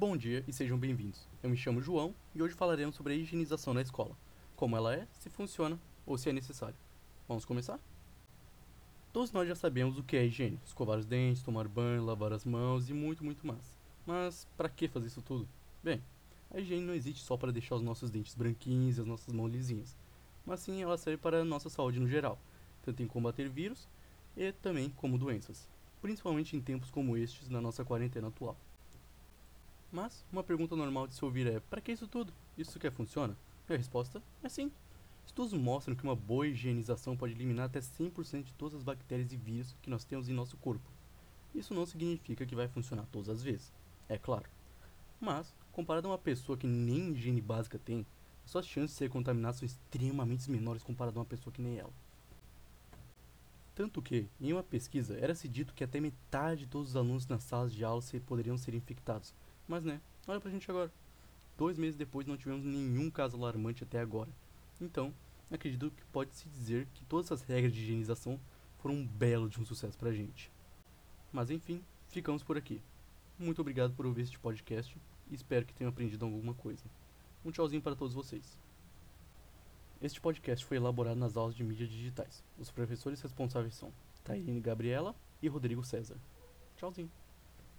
Bom dia e sejam bem-vindos. Eu me chamo João e hoje falaremos sobre a higienização na escola. Como ela é, se funciona ou se é necessário. Vamos começar? Todos nós já sabemos o que é higiene: escovar os dentes, tomar banho, lavar as mãos e muito, muito mais. Mas para que fazer isso tudo? Bem, a higiene não existe só para deixar os nossos dentes branquinhos e as nossas mãos lisinhas, mas sim ela serve para a nossa saúde no geral, tanto em combater vírus e também como doenças, principalmente em tempos como estes na nossa quarentena atual. Mas uma pergunta normal de se ouvir é: para que isso tudo? Isso quer funciona? E a resposta é sim. Estudos mostram que uma boa higienização pode eliminar até 100% de todas as bactérias e vírus que nós temos em nosso corpo. Isso não significa que vai funcionar todas as vezes, é claro. Mas, comparado a uma pessoa que nem higiene básica tem, as suas chances de ser contaminada são extremamente menores comparado a uma pessoa que nem ela. Tanto que, em uma pesquisa, era-se dito que até metade de todos os alunos nas salas de aula poderiam ser infectados, mas né, olha pra gente agora. Dois meses depois não tivemos nenhum caso alarmante até agora. Então, acredito que pode-se dizer que todas essas regras de higienização foram um belo de um sucesso pra gente. Mas enfim, ficamos por aqui. Muito obrigado por ouvir este podcast e espero que tenham aprendido alguma coisa. Um tchauzinho para todos vocês. Este podcast foi elaborado nas aulas de mídias digitais. Os professores responsáveis são Tairine Gabriela e Rodrigo César. Tchauzinho.